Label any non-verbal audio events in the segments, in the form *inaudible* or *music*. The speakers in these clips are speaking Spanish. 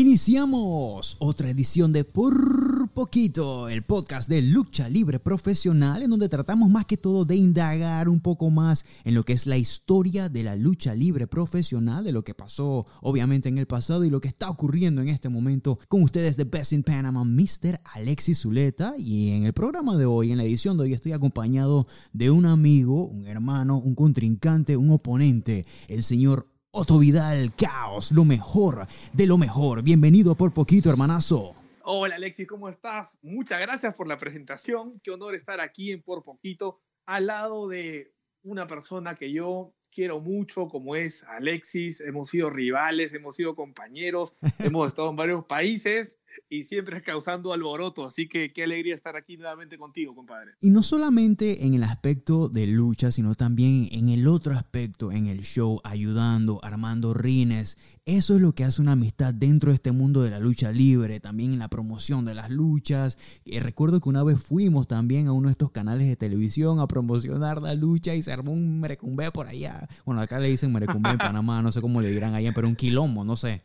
Iniciamos otra edición de Por Poquito, el podcast de lucha libre profesional, en donde tratamos más que todo de indagar un poco más en lo que es la historia de la lucha libre profesional, de lo que pasó obviamente en el pasado y lo que está ocurriendo en este momento con ustedes de Best in Panama, Mr. Alexis Zuleta. Y en el programa de hoy, en la edición de hoy, estoy acompañado de un amigo, un hermano, un contrincante, un oponente, el señor Otto Vidal, caos, lo mejor de lo mejor. Bienvenido por poquito, hermanazo. Hola Alexis, ¿cómo estás? Muchas gracias por la presentación. Qué honor estar aquí en Por Poquito al lado de una persona que yo quiero mucho, como es Alexis. Hemos sido rivales, hemos sido compañeros, *laughs* hemos estado en varios países y siempre causando alboroto. Así que qué alegría estar aquí nuevamente contigo, compadre. Y no solamente en el aspecto de lucha, sino también en el otro aspecto, en el show, ayudando, armando rines. Eso es lo que hace una amistad dentro de este mundo de la lucha libre, también en la promoción de las luchas. Y eh, recuerdo que una vez fuimos también a uno de estos canales de televisión a promocionar la lucha y se armó un merecumbé por allá. Bueno, acá le dicen merecumbé en *laughs* Panamá, no sé cómo le dirán allá, pero un quilombo, no sé.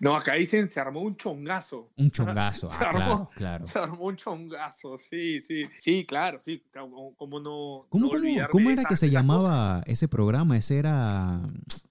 No, acá dicen se armó un chongazo. Un chongazo, *laughs* ah, claro, claro. Se armó un chongazo, sí, sí. Sí, claro, sí. ¿Cómo no? ¿Cómo, cómo, era que se llamaba ese programa? Ese era.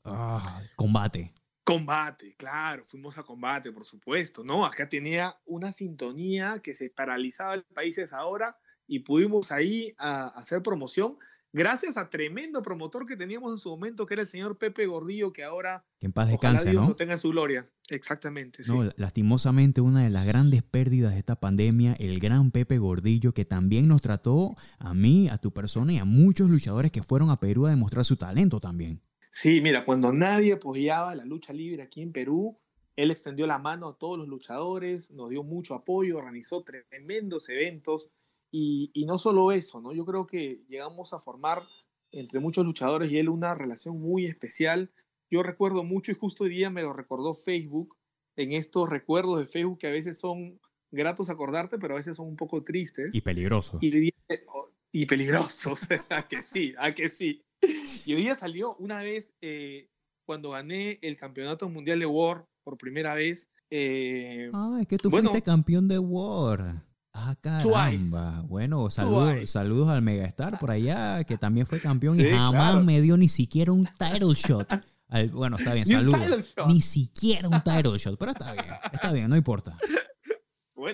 Ah, combate. Combate, claro, fuimos a combate, por supuesto, ¿no? Acá tenía una sintonía que se paralizaba el país ahora y pudimos ahí a hacer promoción gracias a tremendo promotor que teníamos en su momento, que era el señor Pepe Gordillo, que ahora... Que en paz descanse, Dios ¿no? tenga su gloria. Exactamente, sí. No, lastimosamente una de las grandes pérdidas de esta pandemia, el gran Pepe Gordillo, que también nos trató a mí, a tu persona y a muchos luchadores que fueron a Perú a demostrar su talento también. Sí, mira, cuando nadie apoyaba la lucha libre aquí en Perú, él extendió la mano a todos los luchadores, nos dio mucho apoyo, organizó tremendos eventos y, no solo eso, ¿no? Yo creo que llegamos a formar entre muchos luchadores y él una relación muy especial. Yo recuerdo mucho y justo hoy día me lo recordó Facebook, en estos recuerdos de Facebook que a veces son gratos acordarte, pero a veces son un poco tristes. Y peligrosos. Y, y peligrosos, a *laughs* que sí, a que sí. Y hoy día salió una vez eh, cuando gané el campeonato mundial de War por primera vez. Eh, ah, es que tú fuiste campeón de War. Ah, caramba. Bueno, saludos, saludos al Megastar por allá, que también fue campeón y jamás me dio ni siquiera un title shot. bueno, está bien, *laughs* saludos. Ni siquiera un title shot, pero está bien, está bien, no importa.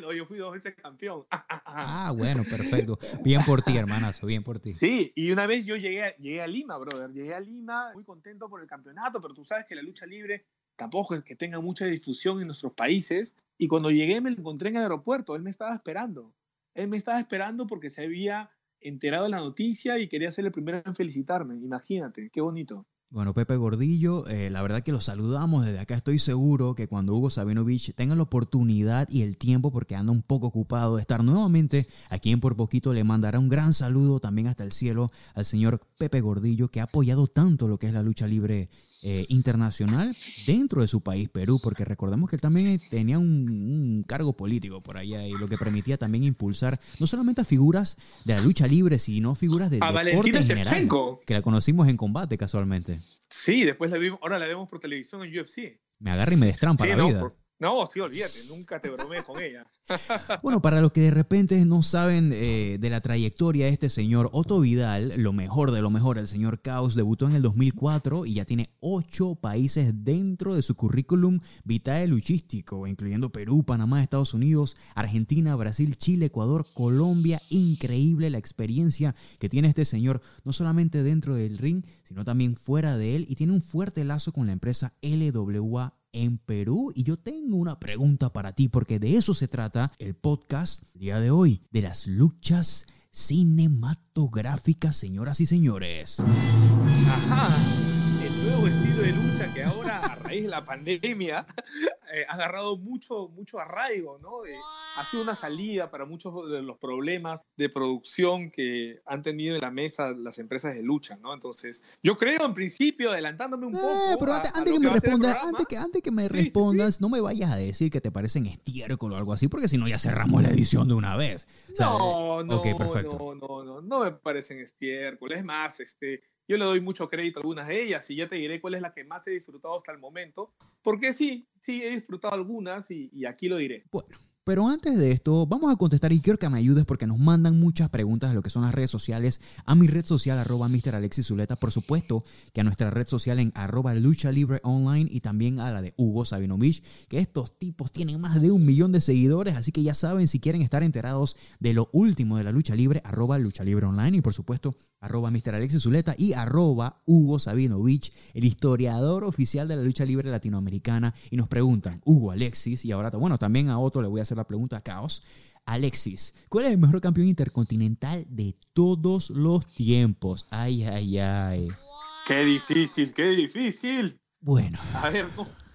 Bueno, yo fui dos veces campeón. *laughs* ah, bueno, perfecto. Bien por ti, hermanazo, bien por ti. Sí, y una vez yo llegué, llegué a Lima, brother. Llegué a Lima muy contento por el campeonato, pero tú sabes que la lucha libre tampoco es que tenga mucha difusión en nuestros países. Y cuando llegué me lo encontré en el aeropuerto, él me estaba esperando. Él me estaba esperando porque se había enterado de la noticia y quería ser el primero en felicitarme. Imagínate, qué bonito. Bueno, Pepe Gordillo, eh, la verdad que lo saludamos desde acá. Estoy seguro que cuando Hugo Sabinovich tenga la oportunidad y el tiempo, porque anda un poco ocupado de estar nuevamente aquí en Por Poquito, le mandará un gran saludo también hasta el cielo al señor Pepe Gordillo, que ha apoyado tanto lo que es la lucha libre eh, internacional dentro de su país, Perú, porque recordemos que él también tenía un, cargo político por allá y lo que permitía también impulsar no solamente a figuras de la lucha libre, sino figuras del deporte en general, que la conocimos en combate casualmente. Sí, después la vimos, ahora la vemos por televisión en UFC. Me agarra y me destrampa la vida. No, sí, olvídate, nunca te bromees con ella. *laughs* Bueno, para los que de repente no saben eh, de la trayectoria de este señor Otto Vidal, lo mejor de lo mejor, el señor Caos debutó en el 2004 y ya tiene ocho países dentro de su currículum vitae luchístico, incluyendo Perú, Panamá, Estados Unidos, Argentina, Brasil, Chile, Ecuador, Colombia. Increíble la experiencia que tiene este señor, no solamente dentro del ring, sino también fuera de él y tiene un fuerte lazo con la empresa LWA en Perú. Y yo tengo una pregunta para ti, porque de eso se trata el podcast día de hoy, de las luchas cinematográficas, señoras y señores. Ajá, el nuevo estilo de lucha que ahora la pandemia *laughs* eh, ha agarrado mucho, mucho arraigo, ¿no? Eh, ha sido una salida para muchos de los problemas de producción que han tenido en la mesa las empresas de lucha, ¿no? Entonces, yo creo en principio, adelantándome un poco. pero antes, que, me responda, antes, que, antes que me respondas, no me vayas a decir que te parecen estiércol o algo así, porque si no ya cerramos la edición de una vez. no, no, no, no, no, no me parecen estiércol. Es más, este, yo le doy mucho crédito a algunas de ellas y ya te diré cuál es la que más he disfrutado hasta el momento, porque sí, sí, he disfrutado algunas y, aquí lo diré. Bueno, pero antes de esto, vamos a contestar y quiero que me ayudes porque nos mandan muchas preguntas de lo que son las redes sociales. A mi red social, arroba Mr. Alexis Zuleta, por supuesto, que a nuestra red social en arroba Lucha Libre Online y también a la de Hugo Sabinovich, que estos tipos tienen más de un millón de seguidores, así que ya saben, si quieren estar enterados de lo último de la lucha libre, arroba Lucha Libre Online y por supuesto, arroba Mr. Alexis Zuleta y arroba Hugo Sabinovich, el historiador oficial de la lucha libre latinoamericana. Y nos preguntan, Hugo Alexis, y ahora, bueno, también a Otto le voy a hacer la pregunta a Caos. Alexis, ¿cuál es el mejor campeón intercontinental de todos los tiempos? Ay, ay, ay. Qué difícil, qué difícil. Bueno. A ver,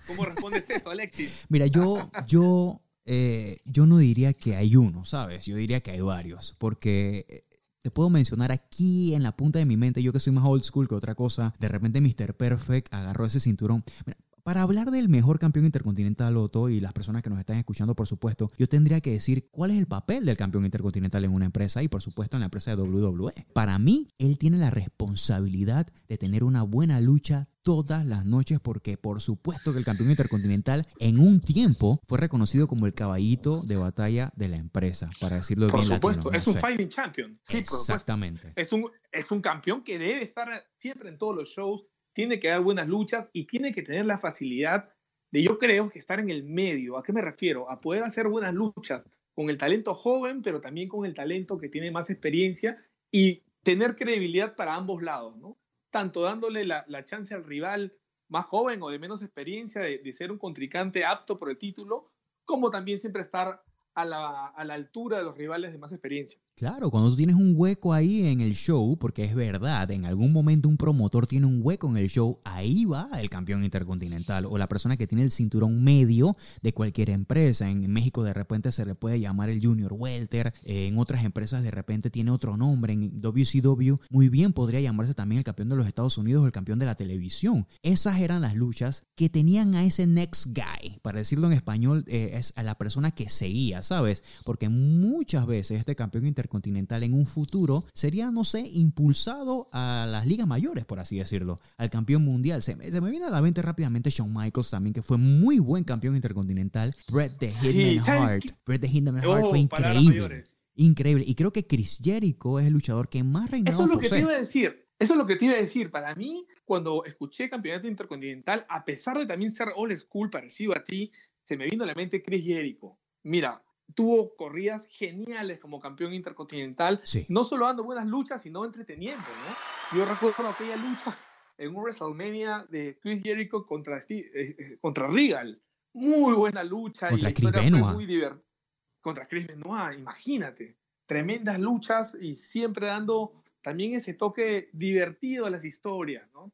¿cómo, respondes eso, Alexis? *laughs* Mira, yo, yo, eh, yo no diría que hay uno, ¿sabes? Yo diría que hay varios, porque eh, te puedo mencionar aquí en la punta de mi mente, yo que soy más old school que otra cosa, de repente Mr. Perfect agarró ese cinturón. Mira, para hablar del mejor campeón intercontinental Otto y las personas que nos están escuchando, por supuesto, yo tendría que decir cuál es el papel del campeón intercontinental en una empresa y por supuesto en la empresa de WWE. Para mí, él tiene la responsabilidad de tener una buena lucha todas las noches porque por supuesto que el campeón intercontinental en un tiempo fue reconocido como el caballito de batalla de la empresa, para decirlo por bien supuesto, es un fighting champion. Sí, Exactamente. Es un, es un campeón que debe estar siempre en todos los shows, tiene que dar buenas luchas y tiene que tener la facilidad de, yo creo, que estar en el medio. ¿A qué me refiero? A poder hacer buenas luchas con el talento joven, pero también con el talento que tiene más experiencia y tener credibilidad para ambos lados, ¿no? Tanto dándole la, chance al rival más joven o de menos experiencia de, de, ser un contrincante apto por el título, como también siempre estar a la, a la altura de los rivales de más experiencia. Claro, cuando tú tienes un hueco ahí en el show, porque es verdad, en algún momento un promotor tiene un hueco en el show, ahí va el campeón intercontinental o la persona que tiene el cinturón medio de cualquier empresa. En México de repente se le puede llamar el Junior Welter, en otras empresas de repente tiene otro nombre, en WCW muy bien podría llamarse también el campeón de los Estados Unidos o el campeón de la televisión. Esas eran las luchas que tenían a ese next guy, para decirlo en español, eh, es a la persona que seguía, ¿sabes? Porque muchas veces este campeón intercontinental continental en un futuro sería, no sé, impulsado a las ligas mayores, por así decirlo, al campeón mundial. Se me, viene a la mente rápidamente Shawn Michaels también, que fue muy buen campeón intercontinental. Bret the Hitman Hart. Bret the Hitman Hart fue oh, increíble. Increíble. Y creo que Chris Jericho es el luchador que más reinado Eso es lo que te iba a decir. Eso es lo que te iba a decir. Para mí, cuando escuché Campeonato Intercontinental, a pesar de también ser old school, parecido a ti, se me vino a la mente Chris Jericho. Mira, tuvo corridas geniales como campeón intercontinental, no solo dando buenas luchas, sino entreteniendo, ¿no? Yo recuerdo aquella lucha en un WrestleMania de Chris Jericho contra, Steve, eh, eh, contra Regal. Muy buena lucha. Contra y Chris Benoit. Muy contra Chris Benoit, imagínate. Tremendas luchas y siempre dando también ese toque divertido a las historias, ¿no?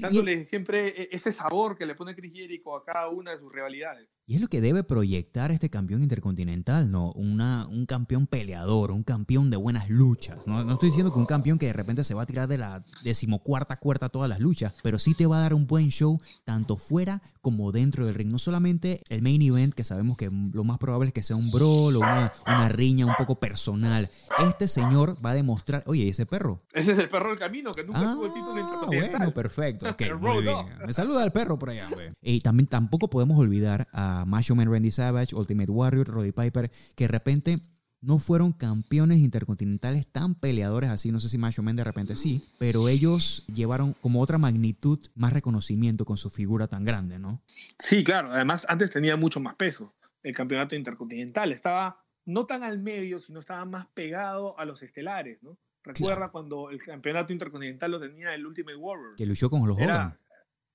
Dándole siempre e, ese sabor que le pone Chris Jericho a cada una de sus rivalidades. Y es lo que debe proyectar este campeón intercontinental, ¿no? Una, un campeón peleador, un campeón de buenas luchas. ¿no? no estoy diciendo que un campeón que de repente se va a tirar de la decimocuarta cuarta todas las luchas, pero sí te va a dar un buen show tanto fuera como dentro del ring. No solamente el main event, que sabemos que lo más probable es que sea un brawl o una, una riña un poco personal. Este señor va a demostrar, oye, ese perro. Ese es el perro del camino, que nunca tuvo el título ah, intercontinental. Bueno, perfecto. *laughs* Me saluda el perro por allá, Y también tampoco podemos olvidar a Macho Man Randy Savage, Ultimate Warrior, Roddy Piper, que de repente no fueron campeones intercontinentales tan peleadores así. No sé si Macho Man de repente sí, pero ellos llevaron como otra magnitud, más reconocimiento con su figura tan grande, ¿no? Sí, claro. Además, antes tenía mucho más peso el campeonato intercontinental. Estaba no tan al medio, sino estaba más pegado a los estelares, ¿no? Recuerda cuando el campeonato intercontinental lo tenía el Ultimate Warrior. Que luchó con los Hogan.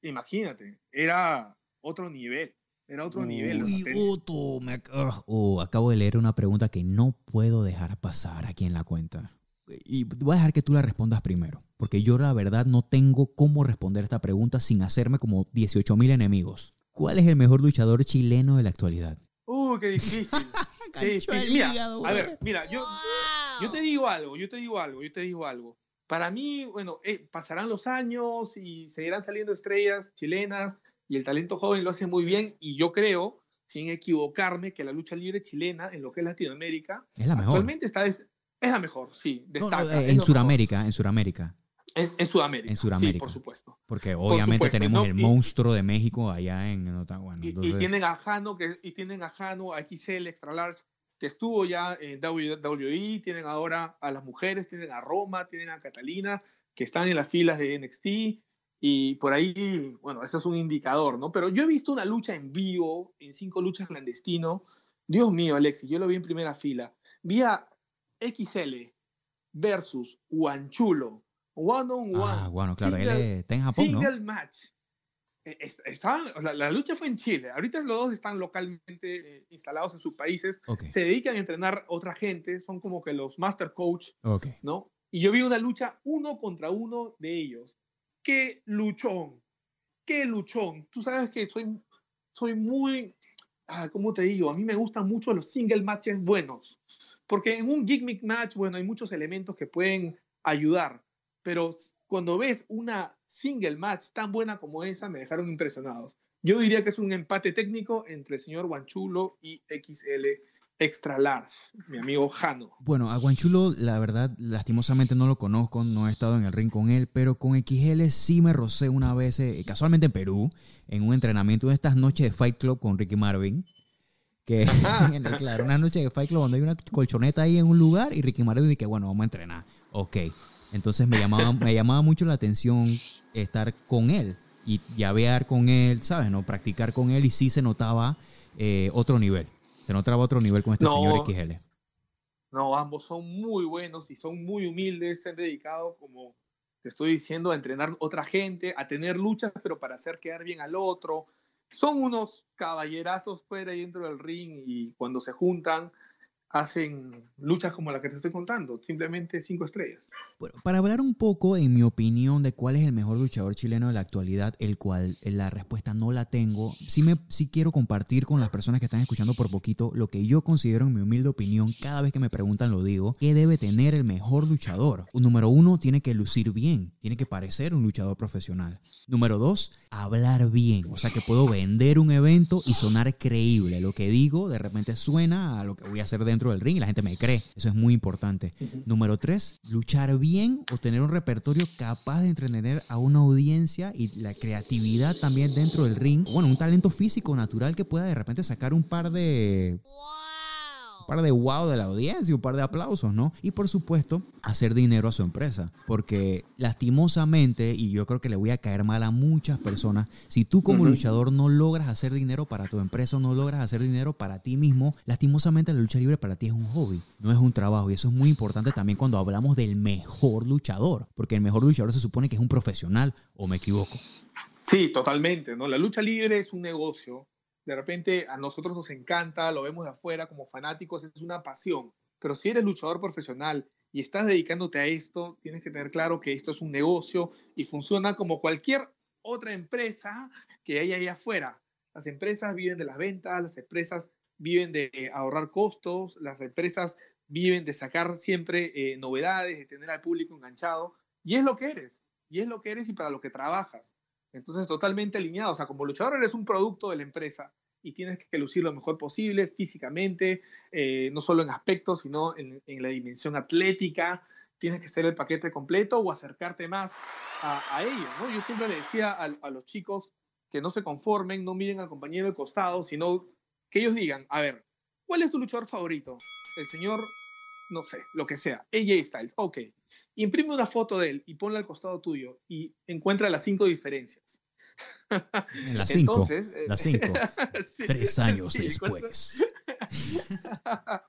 Imagínate, era otro nivel. Era otro nivel. Otto, me oh, acabo de leer una pregunta que no puedo dejar pasar aquí en la cuenta. Y voy a dejar que tú la respondas primero. porque yo la verdad no tengo cómo responder esta pregunta sin hacerme como 18 mil enemigos. ¿Cuál es el mejor luchador chileno de la actualidad? Uh, qué difícil. *laughs* qué difícil. Mira, a ver, mira, yo, yo te digo algo, yo te digo algo, yo te digo algo. Para mí, bueno, eh, pasarán los años y seguirán saliendo estrellas chilenas y el talento joven lo hace muy bien y yo creo, sin equivocarme, que la lucha libre chilena en lo que es Latinoamérica es la mejor. Actualmente está es, la mejor, sí, destaca. en Sudamérica, en Sudamérica. En, en, Sudamérica. En Sudamérica. Sí, por supuesto. Porque obviamente tenemos el monstruo de México allá en, Ottawa. Y, y, tienen a Jano, que, y tienen a Jano, a XL, Extra Large, que estuvo ya en WWE, tienen ahora a las mujeres, tienen a Roma, tienen a Catalina, que están en las filas de NXT, y por ahí, bueno, eso es un indicador, ¿no? Pero yo he visto una lucha en vivo, en cinco luchas clandestino, Dios mío, Alexis, yo lo vi en primera fila, vi a XL versus Guanchulo, one on one. Ah, bueno, claro, él está en Japón, single match. E, la, lucha fue en Chile. Ahorita los dos están localmente eh, instalados en sus países. Se dedican a entrenar otra gente. Son como que los master coach, ¿no? Y yo vi una lucha uno contra uno de ellos. ¡Qué luchón! ¡Qué luchón! Tú sabes que soy, soy muy, ah, ¿cómo te digo? A mí me gustan mucho los single matches buenos. Porque en un gimmick match, bueno, hay muchos elementos que pueden ayudar pero cuando ves una single match tan buena como esa, me dejaron impresionados. Yo diría que es un empate técnico entre el señor Guanchulo y XL Extra Large, mi amigo Jano. Bueno, a Guanchulo, la verdad, lastimosamente no lo conozco, no he estado en el ring con él, pero con XL sí me rocé una vez, eh, casualmente en Perú, en un entrenamiento de estas noches de Fight Club con Ricky Marvin. Que, *laughs* *laughs* claro, una noche de Fight Club donde hay una colchoneta ahí en un lugar y Ricky Marvin dice que, bueno, vamos a entrenar. Ok. Entonces me llamaba, me llamaba mucho la atención estar con él y llavear con él, ¿sabes? No practicar con él y sí se notaba eh, otro nivel. Se notaba otro nivel con este señor XL. No, ambos son muy buenos y son muy humildes, se han dedicado, como te estoy diciendo, a entrenar otra gente, a tener luchas, pero para hacer quedar bien al otro. Son unos caballerazos fuera y dentro del ring y cuando se juntan, hacen luchas como la que te estoy contando, simplemente cinco estrellas. Bueno, para hablar un poco, en mi opinión, de cuál es el mejor luchador chileno de la actualidad, el cual eh, la respuesta no la tengo, sí, me, sí quiero compartir con las personas que están escuchando por poquito lo que yo considero, en mi humilde opinión, cada vez que me preguntan lo digo, ¿qué debe tener el mejor luchador? Número uno, tiene que lucir bien, tiene que parecer un luchador profesional. Número dos, hablar bien, o sea que puedo vender un evento y sonar creíble. Lo que digo de repente suena a lo que voy a hacer dentro del ring y la gente me cree. Eso es muy importante. Número tres, luchar bien o tener un repertorio capaz de entretener a una audiencia y la creatividad también dentro del ring. Bueno, un talento físico natural que pueda de repente sacar un par de un par de wow de la audiencia, un par de aplausos, ¿no? Y por supuesto, hacer dinero a su empresa. Porque lastimosamente, y yo creo que le voy a caer mal a muchas personas, si tú como luchador no logras hacer dinero para tu empresa, no logras hacer dinero para ti mismo, lastimosamente la lucha libre para ti es un hobby, no es un trabajo. Y eso es muy importante también cuando hablamos del mejor luchador. Porque el mejor luchador se supone que es un profesional, o me equivoco. Sí, totalmente, ¿no? La lucha libre es un negocio de repente a nosotros nos encanta, lo vemos de afuera como fanáticos, es una pasión. Pero si eres luchador profesional y estás dedicándote a esto, tienes que tener claro que esto es un negocio y funciona como cualquier otra empresa que hay ahí afuera. Las empresas viven de las ventas, las empresas viven de ahorrar costos, las empresas viven de sacar siempre eh, novedades, de tener al público enganchado. Y es lo que eres, y es lo que eres y para lo que trabajas. Entonces, totalmente alineado. O sea, como luchador eres un producto de la empresa y tienes que lucir lo mejor posible físicamente, eh, no solo en aspectos, sino en, la dimensión atlética. Tienes que ser el paquete completo o acercarte más a, ello. ¿no? Yo siempre le decía a, los chicos que no se conformen, no miren al compañero del costado, sino que ellos digan, a ver, ¿cuál es tu luchador favorito? El señor, no sé, lo que sea, AJ Styles, ok imprime una foto de él y ponla al costado tuyo y encuentra las cinco diferencias. En las cinco. Eh, las cinco. *laughs* Tres años después. *laughs*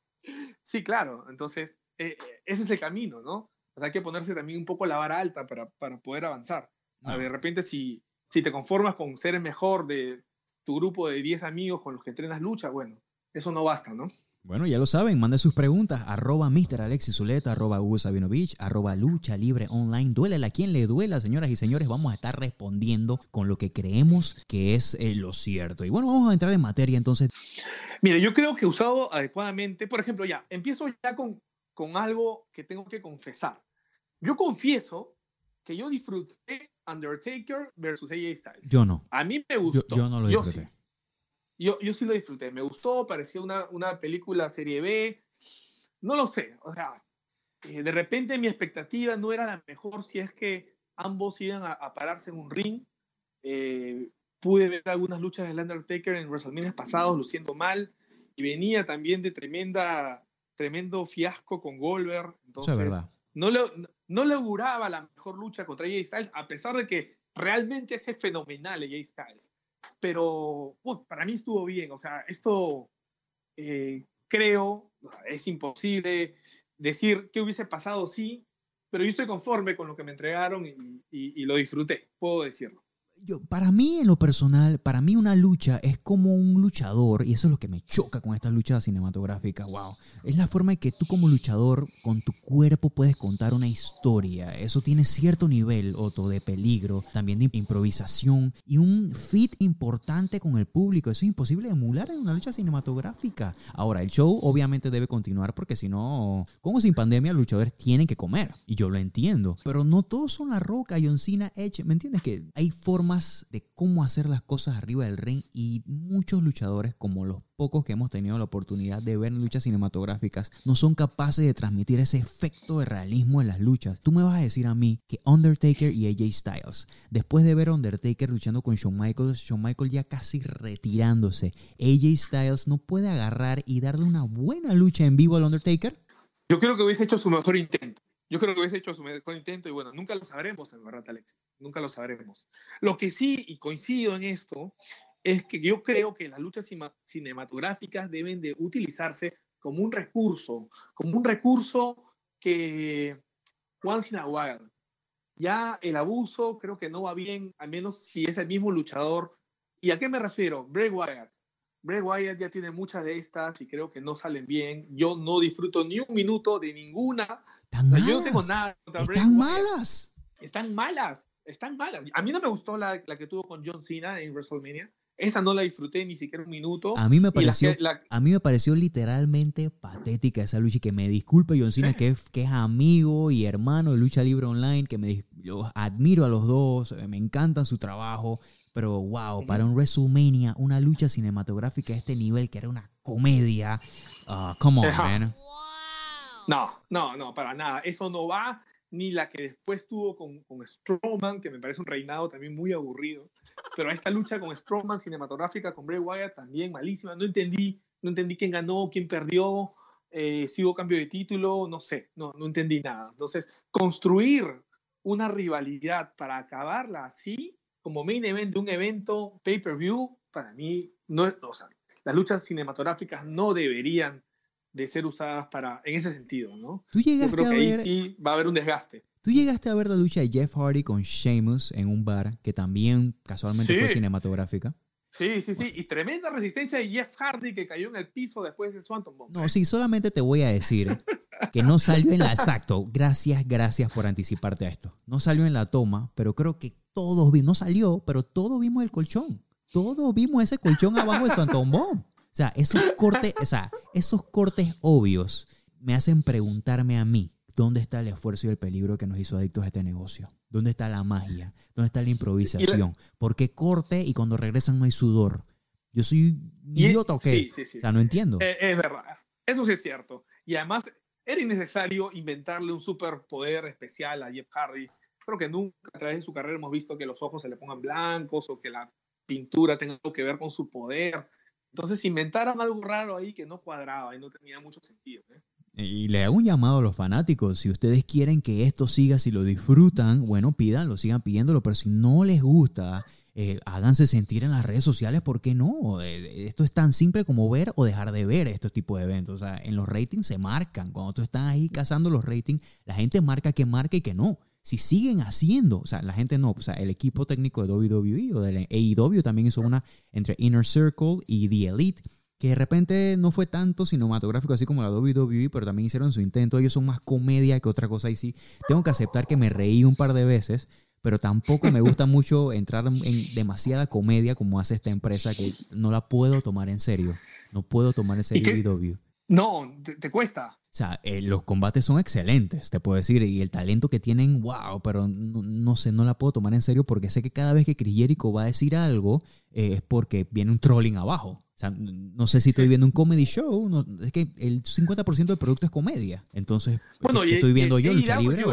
sí, claro. Entonces, eh, ese es el camino, ¿no? O sea, hay que ponerse también un poco la vara alta para, para poder avanzar. De repente, si, si te conformas con ser el mejor de tu grupo de 10 amigos con los que entrenas lucha, bueno, eso no basta, ¿no? Bueno, ya lo saben, manden sus preguntas, arroba Mr. Alexis Zuleta, arroba Hugo Sabinovich, arroba Lucha Libre Online. Duélele a quien le duela, señoras y señores, vamos a estar respondiendo con lo que creemos que es eh, lo cierto. Y bueno, vamos a entrar en materia entonces. Mire, yo creo que usado adecuadamente, por ejemplo, ya, empiezo ya con, con algo que tengo que confesar. Yo confieso que yo disfruté Undertaker versus AJ Styles. Yo no. A mí me gustó. Yo, no lo disfruté. Yo, yo, sí lo disfruté. Me gustó, parecía una, una película serie B. No lo sé. O sea, eh, de repente mi expectativa no era la mejor si es que ambos iban a, pararse en un ring. Eh, pude ver algunas luchas del Undertaker en WrestleMania pasados luciendo mal y venía también de tremenda, tremendo fiasco con Goldberg. Entonces, Eso es verdad. No le, no le auguraba la mejor lucha contra AJ Styles, a pesar de que realmente es fenomenal AJ Styles pero para mí estuvo bien. O sea, esto eh, creo, es imposible decir qué hubiese pasado, sí, pero yo estoy conforme con lo que me entregaron y lo disfruté, puedo decirlo para mí, en lo personal, para mí una lucha es como un luchador, y eso es lo que me choca con esta lucha cinematográfica, wow. Es la forma en que tú como luchador, con tu cuerpo, puedes contar una historia. Eso tiene cierto nivel, Otto, de peligro, también de improvisación y un fit importante con el público. Eso es imposible emular en una lucha cinematográfica. Ahora, el show obviamente debe continuar porque si no, como sin pandemia, los luchadores tienen que comer. Y yo lo entiendo. Pero no todos son La Roca, John Cena, Edge. ¿Me entiendes? Que hay formas de cómo hacer las cosas arriba del ring y muchos luchadores, como los pocos que hemos tenido la oportunidad de ver en luchas cinematográficas, no son capaces de transmitir ese efecto de realismo en las luchas. Tú me vas a decir a mí que Undertaker y AJ Styles, después de ver a Undertaker luchando con Shawn Michaels, Shawn Michaels ya casi retirándose, AJ Styles no puede agarrar y darle una buena lucha en vivo al Undertaker. Yo creo que hubiese hecho su mejor intento. Yo creo que hubiese hecho su mejor intento y bueno, nunca lo sabremos en verdad, Alex. Nunca lo sabremos. Lo que sí, y coincido en esto, es que yo creo que las luchas cinematográficas deben de utilizarse como un recurso, como un recurso que once in a while. Ya el abuso creo que no va bien, al menos si es el mismo luchador. ¿Y a qué me refiero? Bray Wyatt. Bray Wyatt ya tiene muchas de estas y creo que no salen bien. Yo no disfruto ni un minuto de ninguna yo no tengo nada Están malas. Están malas. Están malas. A mí no me gustó la, la, que tuvo con John Cena en WrestleMania. Esa no la disfruté ni siquiera un minuto. A mí me pareció, a mí me pareció literalmente patética esa lucha. Y que me disculpe John Cena, que, es, que es amigo y hermano de Lucha Libre Online, que me, admiro a los dos, me encanta su trabajo. Pero wow, para un WrestleMania, una lucha cinematográfica a este nivel, que era una comedia. Uh, come on, man. No, no, no, para nada. Eso no va. Ni la que después tuvo con, con Strowman, que me parece un reinado también muy aburrido. Pero esta lucha con Strowman cinematográfica, con Bray Wyatt, también malísima. No entendí, no entendí quién ganó, quién perdió, eh, si hubo cambio de título, no sé, no, no entendí nada. Entonces, construir una rivalidad para acabarla así, como main event de un evento pay-per-view, para mí, no, o sea, las luchas cinematográficas no deberían de ser usadas para, en ese sentido, ¿no? ¿Tú llegaste Yo creo que ahí sí va a haber un desgaste. ¿Tú llegaste a ver la lucha de Jeff Hardy con Sheamus en un bar que también casualmente fue cinematográfica? Sí, sí, sí. Y tremenda resistencia de Jeff Hardy que cayó en el piso después de Swanton Bomb. No, sí, solamente te voy a decir que no salió en la... Exacto. Gracias, gracias por anticiparte a esto. No salió en la toma, pero creo que todos vimos... No salió, pero todos vimos el colchón. Todos vimos ese colchón abajo de Swanton Bomb. O sea, esos cortes, o sea, esos cortes obvios me hacen preguntarme a mí, ¿dónde está el esfuerzo y el peligro que nos hizo adictos a este negocio? ¿Dónde está la magia? ¿Dónde está la improvisación? ¿Por qué corte y cuando regresan no hay sudor? Yo soy idiota o qué? o sea, no entiendo. Eh, es verdad. Eso sí es cierto. Y además, era innecesario inventarle un superpoder especial a Jeff Hardy. Creo que nunca a través de su carrera hemos visto que los ojos se le pongan blancos o que la pintura tenga algo que ver con su poder. Entonces inventaron algo raro ahí que no cuadraba y no tenía mucho sentido. ¿eh? Y le hago un llamado a los fanáticos. Si ustedes quieren que esto siga, si lo disfrutan, bueno, pídanlo, sigan pidiéndolo. Pero si no les gusta, eh, háganse sentir en las redes sociales, ¿por qué no? Eh, esto es tan simple como ver o dejar de ver estos tipos de eventos. O sea, en los ratings se marcan. Cuando tú estás ahí cazando los ratings, la gente marca que marca y que no si siguen haciendo, o sea, la gente no, o sea, el equipo técnico de WWE o del AEW también hizo una entre Inner Circle y The Elite, que de repente no fue tanto cinematográfico así como la WWE, pero también hicieron su intento. Ellos son más comedia que otra cosa y sí, tengo que aceptar que me reí un par de veces, pero tampoco me gusta mucho entrar en demasiada comedia como hace esta empresa que no la puedo tomar en serio. No puedo tomar en serio WWE. No, te, cuesta. O sea, eh, los combates son excelentes, te puedo decir, y el talento que tienen, wow, pero no, sé, no la puedo tomar en serio porque sé que cada vez que Chris Jericho va a decir algo eh, es porque viene un trolling abajo. O sea, no sé si estoy viendo un comedy show, no, es que el 50% del producto es comedia. Entonces, bueno, estoy viendo yo lucha libre o...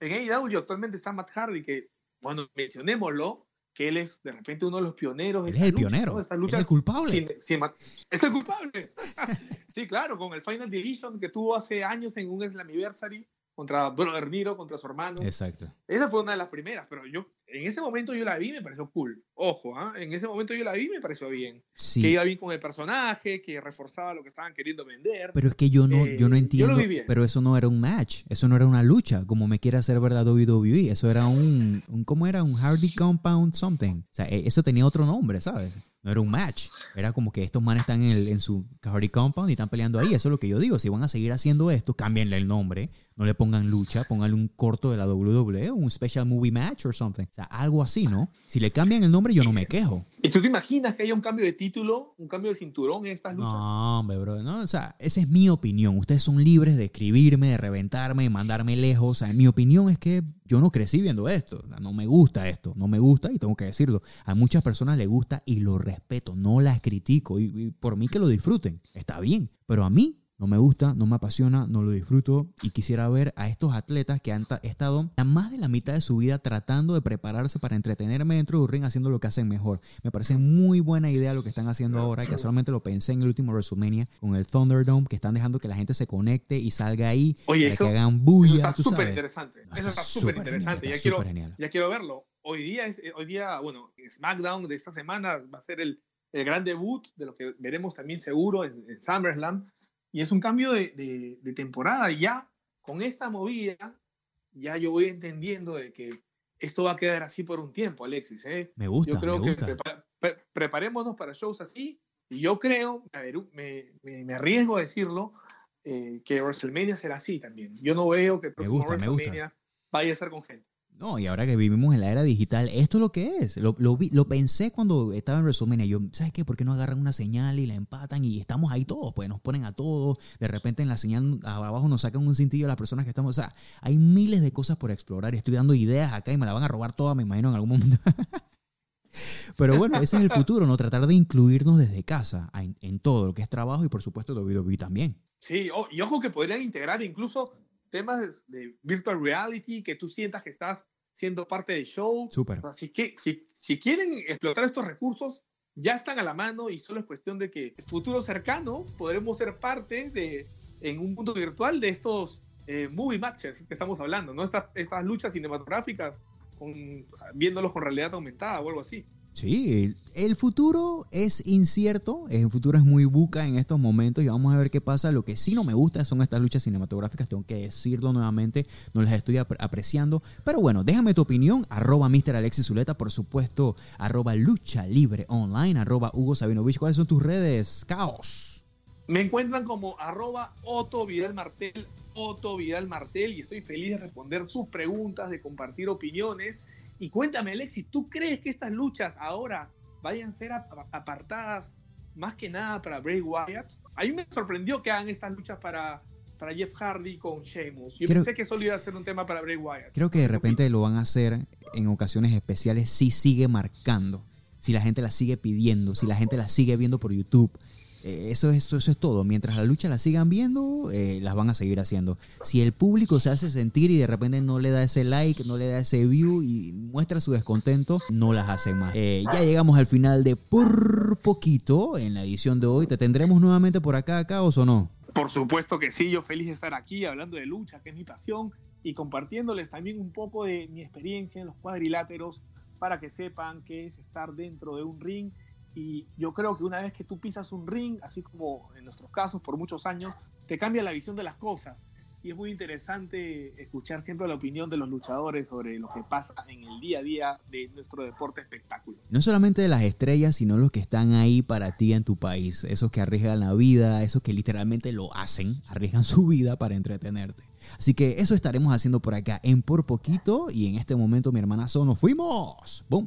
en AEW actualmente está Matt Hardy, que, bueno, mencionémoslo, que él es de repente uno de los pioneros. es el pionero. es el culpable. es el culpable. sí, claro, con el Final Division que tuvo hace años en un Slammiversary contra Brother Niro, contra su hermano. Exacto. Esa fue una de las primeras, pero yo en ese momento yo la vi me pareció cool. Ojo, ¿ah? en ese momento yo la vi me pareció bien. Que iba bien con el personaje, que reforzaba lo que estaban queriendo vender. Pero es que yo no, yo no eh, entiendo. pero eso no era un match, eso no era una lucha, como me quiere hacer verdad WWE. Eso era un, un ¿cómo era? Un Hardy Compound something. O sea, e, eso tenía otro nombre, ¿sabes? No era un match. Era como que estos manes están en, en su Hardy Compound y están peleando ahí. Eso es lo que yo digo. Si van a seguir haciendo esto, cámbienle el nombre. No le pongan lucha, pónganle un corto de la WWE, un special movie match or something. O sea, algo así, ¿no? Si le cambian el nombre, yo no me quejo. ¿Y tú te imaginas que haya un cambio de título, un cambio de cinturón en estas luchas? No, hombre, bro. No, o sea, esa es mi opinión. Ustedes son libres de escribirme, de reventarme, de mandarme lejos. O sea, mi opinión es que yo no crecí viendo esto. no me gusta esto. No me gusta y tengo que decirlo. A muchas personas les gusta y lo respeto. No las critico. y por mí que lo disfruten. Está bien. Pero a mí no me gusta, no me apasiona, no lo disfruto y quisiera ver a estos atletas que han estado a más de la mitad de su vida tratando de prepararse para entretenerme dentro de un ring haciendo lo que hacen mejor. Me parece muy buena idea lo que están haciendo ahora, que solamente lo pensé en el último WrestleMania con el Thunderdome, que están dejando que la gente se conecte y salga ahí, Oye, que hagan bulla. Eso está súper interesante. eso está súper interesante. Ya quiero, ya quiero verlo. Hoy día, es, hoy día, bueno, SmackDown de esta semana va a ser el, el gran debut de lo que veremos también seguro en, en SummerSlam y es un cambio de, de, temporada. Ya con esta movida, ya yo voy entendiendo de que esto va a quedar así por un tiempo, Alexis. ¿eh? Me gusta. Yo creo que preparémonos para shows así. Y yo creo, a ver, me, me, arriesgo a decirlo, eh, que WrestleMania será así también. Yo no veo que el próximo WrestleMania vaya a ser con gente. No, y ahora que vivimos en la era digital, esto es lo que es. Lo, lo, lo pensé cuando estaba en WrestleMania. Yo, ¿sabes qué? ¿Por qué no agarran una señal y la empatan y estamos ahí todos? Pues nos ponen a todos. De repente en la señal abajo nos sacan un cintillo a las personas que estamos. O sea, hay miles de cosas por explorar. Estoy dando ideas acá y me la van a robar todas, me imagino, en algún momento. *laughs* Pero bueno, ese es el futuro, ¿no? Tratar de incluirnos desde casa en, todo lo que es trabajo y por supuesto WWE también. Sí, y ojo que podrían integrar incluso temas de, virtual reality, que tú sientas que estás siendo parte del show. Súper. Así que si, si quieren explotar estos recursos, ya están a la mano y solo es cuestión de que en futuro cercano podremos ser parte de, en un mundo virtual de estos eh, movie matches que estamos hablando, ¿no? Estas, estas luchas cinematográficas, con, viéndolos con realidad aumentada o algo así. Sí, el futuro es incierto, el futuro es muy buca en estos momentos y vamos a ver qué pasa. Lo que sí no me gusta son estas luchas cinematográficas, tengo que decirlo nuevamente, no las estoy apreciando. Pero bueno, déjame tu opinión, arroba Mr. Alexis Zuleta, por supuesto, arroba Lucha Libre Online, arroba Hugo Sabinovich. ¿Cuáles son tus redes? Caos. Me encuentran como arroba Otto Vidal Martel, Otto Vidal Martel, y estoy feliz de responder sus preguntas, de compartir opiniones y cuéntame, Alexis, ¿tú crees que estas luchas ahora vayan a ser apartadas más que nada para Bray Wyatt? A mí me sorprendió que hagan estas luchas para, para Jeff Hardy con Sheamus. Yo pensé que solo iba a ser un tema para Bray Wyatt. Creo que de repente lo van a hacer en ocasiones especiales si sigue marcando, si la gente la sigue pidiendo, si la gente la sigue viendo por YouTube. Eh, eso, eso, eso, es todo. Mientras la lucha la sigan viendo, eh, las van a seguir haciendo. Si el público se hace sentir y de repente no le da ese like, no le da ese view y muestra su descontento, no las hacen más. Eh, ya llegamos al final de Por Poquito en la edición de hoy. ¿Te tendremos nuevamente por acá, Caos, o no? Por supuesto que sí. Yo feliz de estar aquí hablando de lucha, que es mi pasión, y compartiéndoles también un poco de mi experiencia en los cuadriláteros para que sepan qué es estar dentro de un ring y yo creo que una vez que tú pisas un ring, así como en nuestros casos por muchos años, te cambia la visión de las cosas. y es muy interesante escuchar siempre la opinión de los luchadores sobre lo que pasa en el día a día de nuestro deporte espectáculo. No solamente de las estrellas, sino los que están ahí para ti en tu país, esos que arriesgan la vida, esos que literalmente lo hacen, arriesgan su vida para entretenerte. Así que eso estaremos haciendo por acá en Por Poquito y en este momento mi hermana nos fuimos. ¡Bum!